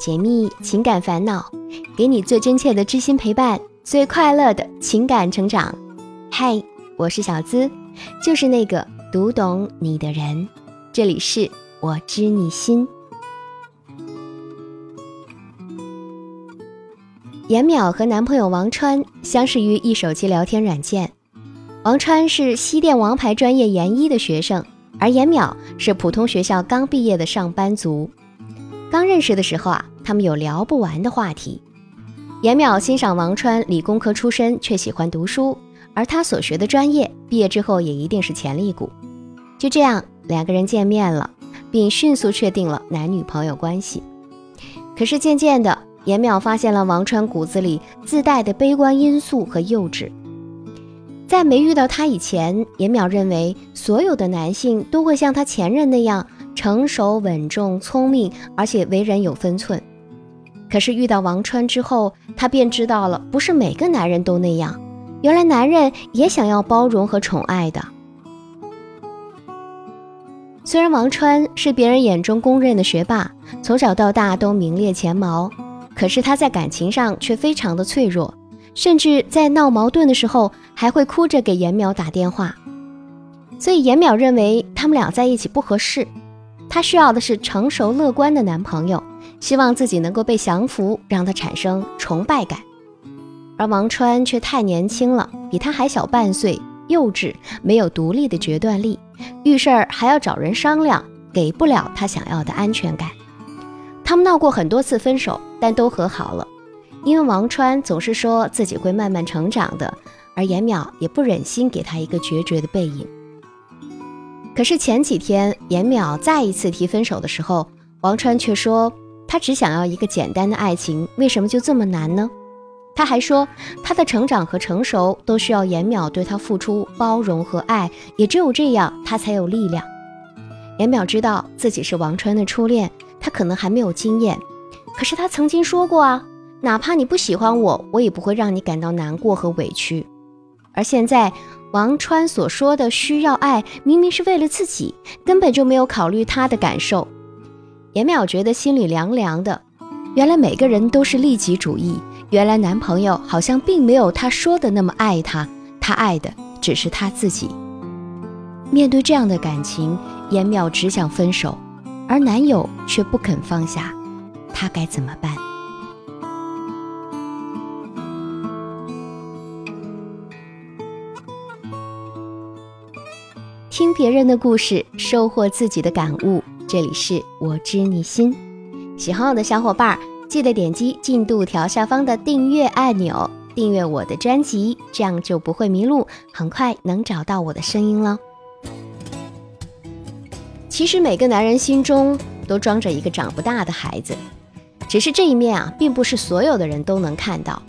解密情感烦恼，给你最真切的知心陪伴，最快乐的情感成长。嗨，我是小资，就是那个读懂你的人。这里是我知你心。严淼和男朋友王川相识于一手机聊天软件。王川是西电王牌专业研一的学生。而严淼是普通学校刚毕业的上班族，刚认识的时候啊，他们有聊不完的话题。严淼欣赏王川理工科出身，却喜欢读书，而他所学的专业毕业之后也一定是潜力股。就这样，两个人见面了，并迅速确定了男女朋友关系。可是渐渐的，严淼发现了王川骨子里自带的悲观因素和幼稚。在没遇到他以前，严淼认为所有的男性都会像他前任那样成熟稳重、聪明，而且为人有分寸。可是遇到王川之后，他便知道了，不是每个男人都那样。原来男人也想要包容和宠爱的。虽然王川是别人眼中公认的学霸，从小到大都名列前茅，可是他在感情上却非常的脆弱。甚至在闹矛盾的时候，还会哭着给严淼打电话。所以严淼认为他们俩在一起不合适，她需要的是成熟乐观的男朋友，希望自己能够被降服，让他产生崇拜感。而王川却太年轻了，比他还小半岁，幼稚，没有独立的决断力，遇事儿还要找人商量，给不了他想要的安全感。他们闹过很多次分手，但都和好了。因为王川总是说自己会慢慢成长的，而严淼也不忍心给他一个决绝的背影。可是前几天严淼再一次提分手的时候，王川却说他只想要一个简单的爱情，为什么就这么难呢？他还说他的成长和成熟都需要严淼对他付出包容和爱，也只有这样他才有力量。严淼知道自己是王川的初恋，他可能还没有经验，可是他曾经说过啊。哪怕你不喜欢我，我也不会让你感到难过和委屈。而现在，王川所说的需要爱，明明是为了自己，根本就没有考虑他的感受。严淼觉得心里凉凉的。原来每个人都是利己主义。原来男朋友好像并没有他说的那么爱她，他爱的只是他自己。面对这样的感情，严淼只想分手，而男友却不肯放下，他该怎么办？听别人的故事，收获自己的感悟。这里是我知你心，喜欢我的小伙伴记得点击进度条下方的订阅按钮，订阅我的专辑，这样就不会迷路，很快能找到我的声音了。其实每个男人心中都装着一个长不大的孩子，只是这一面啊，并不是所有的人都能看到。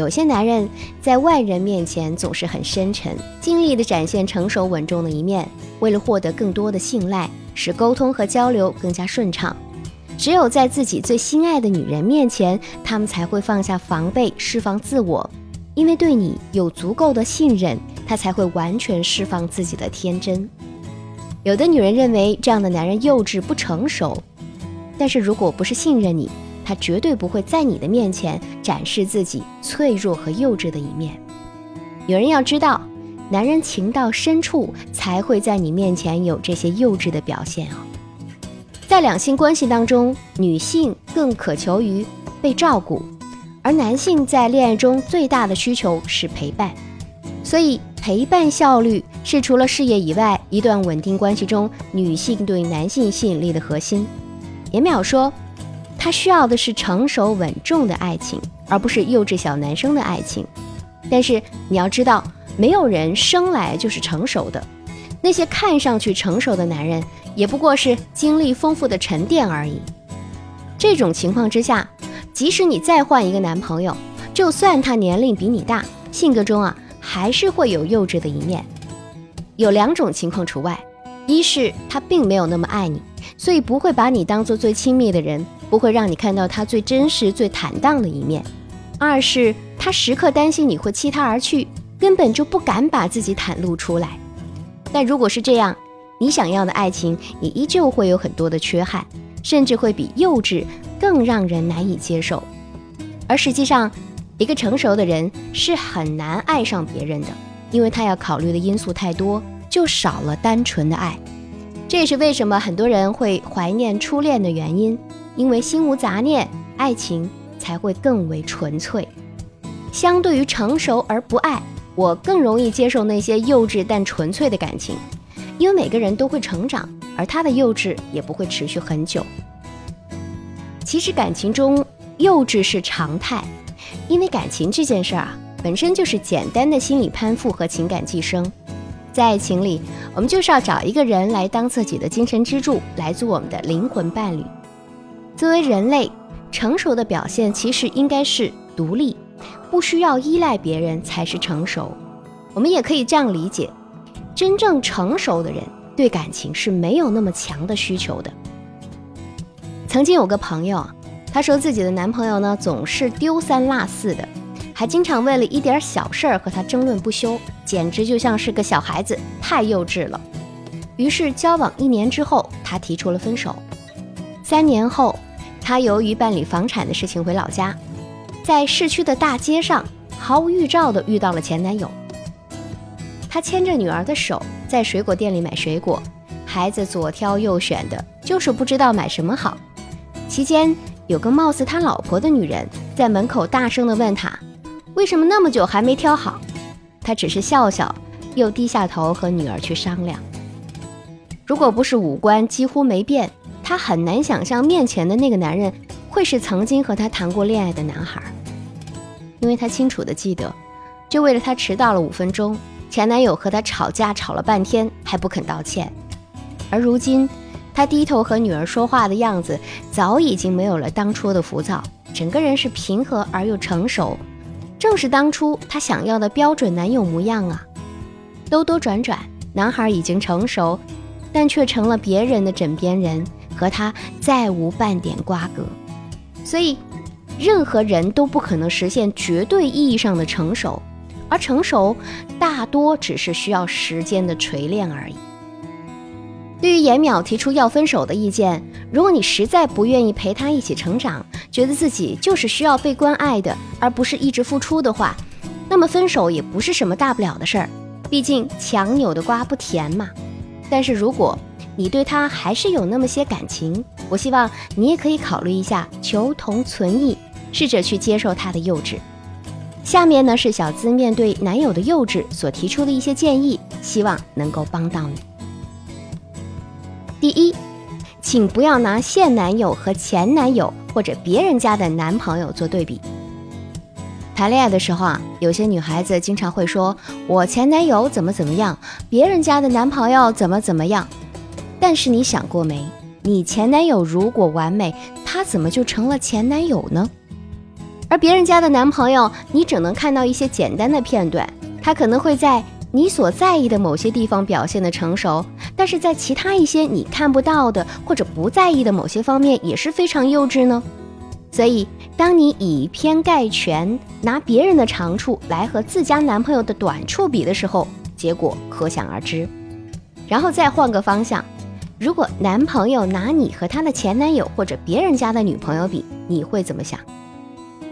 有些男人在外人面前总是很深沉，尽力地展现成熟稳重的一面，为了获得更多的信赖，使沟通和交流更加顺畅。只有在自己最心爱的女人面前，他们才会放下防备，释放自我。因为对你有足够的信任，他才会完全释放自己的天真。有的女人认为这样的男人幼稚不成熟，但是如果不是信任你。他绝对不会在你的面前展示自己脆弱和幼稚的一面。有人要知道，男人情到深处才会在你面前有这些幼稚的表现啊。在两性关系当中，女性更渴求于被照顾，而男性在恋爱中最大的需求是陪伴。所以，陪伴效率是除了事业以外，一段稳定关系中女性对男性吸引力的核心。严淼说。他需要的是成熟稳重的爱情，而不是幼稚小男生的爱情。但是你要知道，没有人生来就是成熟的。那些看上去成熟的男人，也不过是经历丰富的沉淀而已。这种情况之下，即使你再换一个男朋友，就算他年龄比你大，性格中啊还是会有幼稚的一面。有两种情况除外：一是他并没有那么爱你，所以不会把你当做最亲密的人。不会让你看到他最真实、最坦荡的一面。二是他时刻担心你会弃他而去，根本就不敢把自己袒露出来。但如果是这样，你想要的爱情也依旧会有很多的缺憾，甚至会比幼稚更让人难以接受。而实际上，一个成熟的人是很难爱上别人的，因为他要考虑的因素太多，就少了单纯的爱。这也是为什么很多人会怀念初恋的原因，因为心无杂念，爱情才会更为纯粹。相对于成熟而不爱，我更容易接受那些幼稚但纯粹的感情，因为每个人都会成长，而他的幼稚也不会持续很久。其实感情中，幼稚是常态，因为感情这件事儿啊，本身就是简单的心理攀附和情感寄生。在爱情里，我们就是要找一个人来当自己的精神支柱，来做我们的灵魂伴侣。作为人类，成熟的表现其实应该是独立，不需要依赖别人才是成熟。我们也可以这样理解：真正成熟的人对感情是没有那么强的需求的。曾经有个朋友。她说自己的男朋友呢总是丢三落四的，还经常为了一点小事儿和她争论不休，简直就像是个小孩子，太幼稚了。于是交往一年之后，她提出了分手。三年后，她由于办理房产的事情回老家，在市区的大街上毫无预兆的遇到了前男友。他牵着女儿的手在水果店里买水果，孩子左挑右选的，就是不知道买什么好。期间。有个貌似他老婆的女人在门口大声地问他：“为什么那么久还没挑好？”他只是笑笑，又低下头和女儿去商量。如果不是五官几乎没变，她很难想象面前的那个男人会是曾经和她谈过恋爱的男孩，因为她清楚地记得，就为了他迟到了五分钟，前男友和她吵架吵了半天还不肯道歉，而如今。他低头和女儿说话的样子，早已经没有了当初的浮躁，整个人是平和而又成熟，正是当初她想要的标准男友模样啊！兜兜转转，男孩已经成熟，但却成了别人的枕边人，和他再无半点瓜葛。所以，任何人都不可能实现绝对意义上的成熟，而成熟大多只是需要时间的锤炼而已。对于严淼提出要分手的意见，如果你实在不愿意陪他一起成长，觉得自己就是需要被关爱的，而不是一直付出的话，那么分手也不是什么大不了的事儿。毕竟强扭的瓜不甜嘛。但是如果你对他还是有那么些感情，我希望你也可以考虑一下求同存异，试着去接受他的幼稚。下面呢是小资面对男友的幼稚所提出的一些建议，希望能够帮到你。第一，请不要拿现男友和前男友或者别人家的男朋友做对比。谈恋爱的时候啊，有些女孩子经常会说：“我前男友怎么怎么样，别人家的男朋友怎么怎么样。”但是你想过没？你前男友如果完美，他怎么就成了前男友呢？而别人家的男朋友，你只能看到一些简单的片段，他可能会在。你所在意的某些地方表现的成熟，但是在其他一些你看不到的或者不在意的某些方面也是非常幼稚呢。所以，当你以偏概全，拿别人的长处来和自家男朋友的短处比的时候，结果可想而知。然后再换个方向，如果男朋友拿你和他的前男友或者别人家的女朋友比，你会怎么想？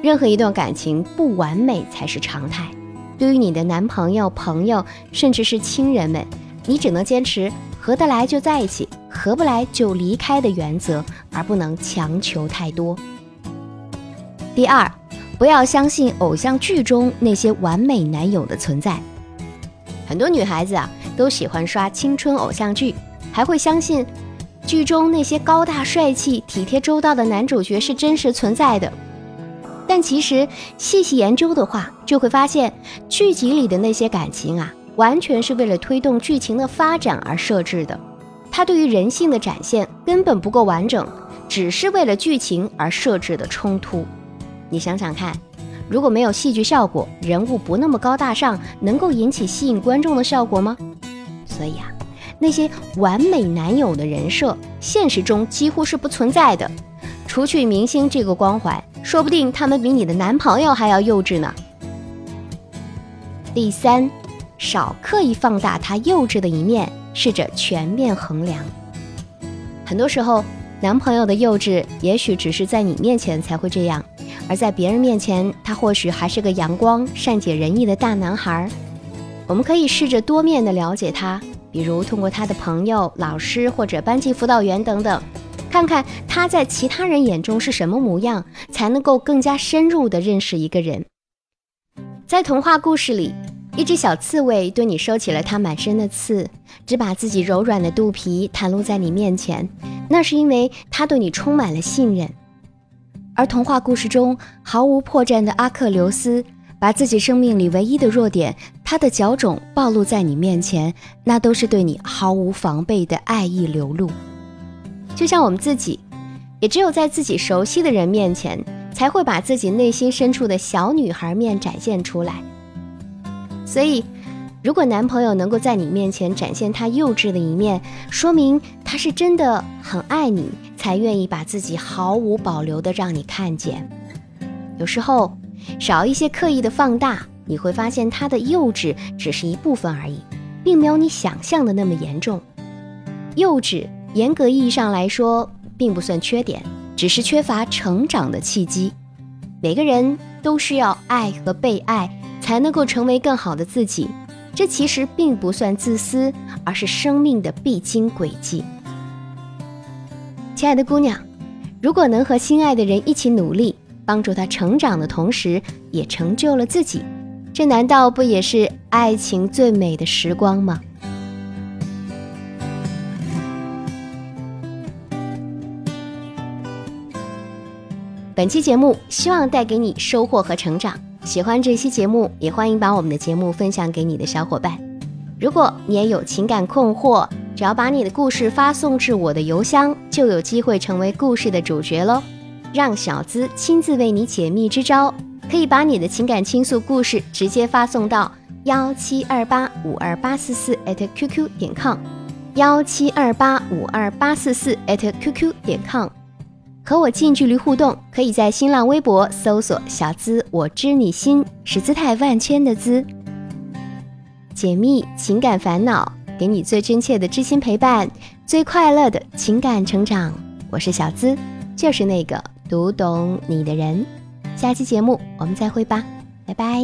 任何一段感情不完美才是常态。对于你的男朋友、朋友，甚至是亲人们，你只能坚持合得来就在一起，合不来就离开的原则，而不能强求太多。第二，不要相信偶像剧中那些完美男友的存在。很多女孩子啊，都喜欢刷青春偶像剧，还会相信剧中那些高大帅气、体贴周到的男主角是真实存在的。但其实细细研究的话，就会发现剧集里的那些感情啊，完全是为了推动剧情的发展而设置的。它对于人性的展现根本不够完整，只是为了剧情而设置的冲突。你想想看，如果没有戏剧效果，人物不那么高大上，能够引起吸引观众的效果吗？所以啊，那些完美男友的人设，现实中几乎是不存在的。除去明星这个光环。说不定他们比你的男朋友还要幼稚呢。第三，少刻意放大他幼稚的一面，试着全面衡量。很多时候，男朋友的幼稚，也许只是在你面前才会这样，而在别人面前，他或许还是个阳光、善解人意的大男孩。我们可以试着多面的了解他，比如通过他的朋友、老师或者班级辅导员等等，看看他在其他人眼中是什么模样，才能够更加深入的认识一个人。在童话故事里，一只小刺猬对你收起了它满身的刺，只把自己柔软的肚皮袒露在你面前，那是因为它对你充满了信任。而童话故事中毫无破绽的阿克琉斯。把自己生命里唯一的弱点，他的脚肿暴露在你面前，那都是对你毫无防备的爱意流露。就像我们自己，也只有在自己熟悉的人面前，才会把自己内心深处的小女孩面展现出来。所以，如果男朋友能够在你面前展现他幼稚的一面，说明他是真的很爱你，才愿意把自己毫无保留的让你看见。有时候。少一些刻意的放大，你会发现他的幼稚只是一部分而已，并没有你想象的那么严重。幼稚严格意义上来说并不算缺点，只是缺乏成长的契机。每个人都需要爱和被爱，才能够成为更好的自己。这其实并不算自私，而是生命的必经轨迹。亲爱的姑娘，如果能和心爱的人一起努力。帮助他成长的同时，也成就了自己，这难道不也是爱情最美的时光吗？本期节目希望带给你收获和成长。喜欢这期节目，也欢迎把我们的节目分享给你的小伙伴。如果你也有情感困惑，只要把你的故事发送至我的邮箱，就有机会成为故事的主角喽。让小资亲自为你解密支招，可以把你的情感倾诉故事直接发送到幺七二八五二八四四 @QQ 点 com，幺七二八五二八四四 @QQ 点 com，和我近距离互动，可以在新浪微博搜索“小资我知你心”，是姿态万千的资，解密情感烦恼，给你最真切的知心陪伴，最快乐的情感成长。我是小资，就是那个。读懂你的人，下期节目我们再会吧，拜拜。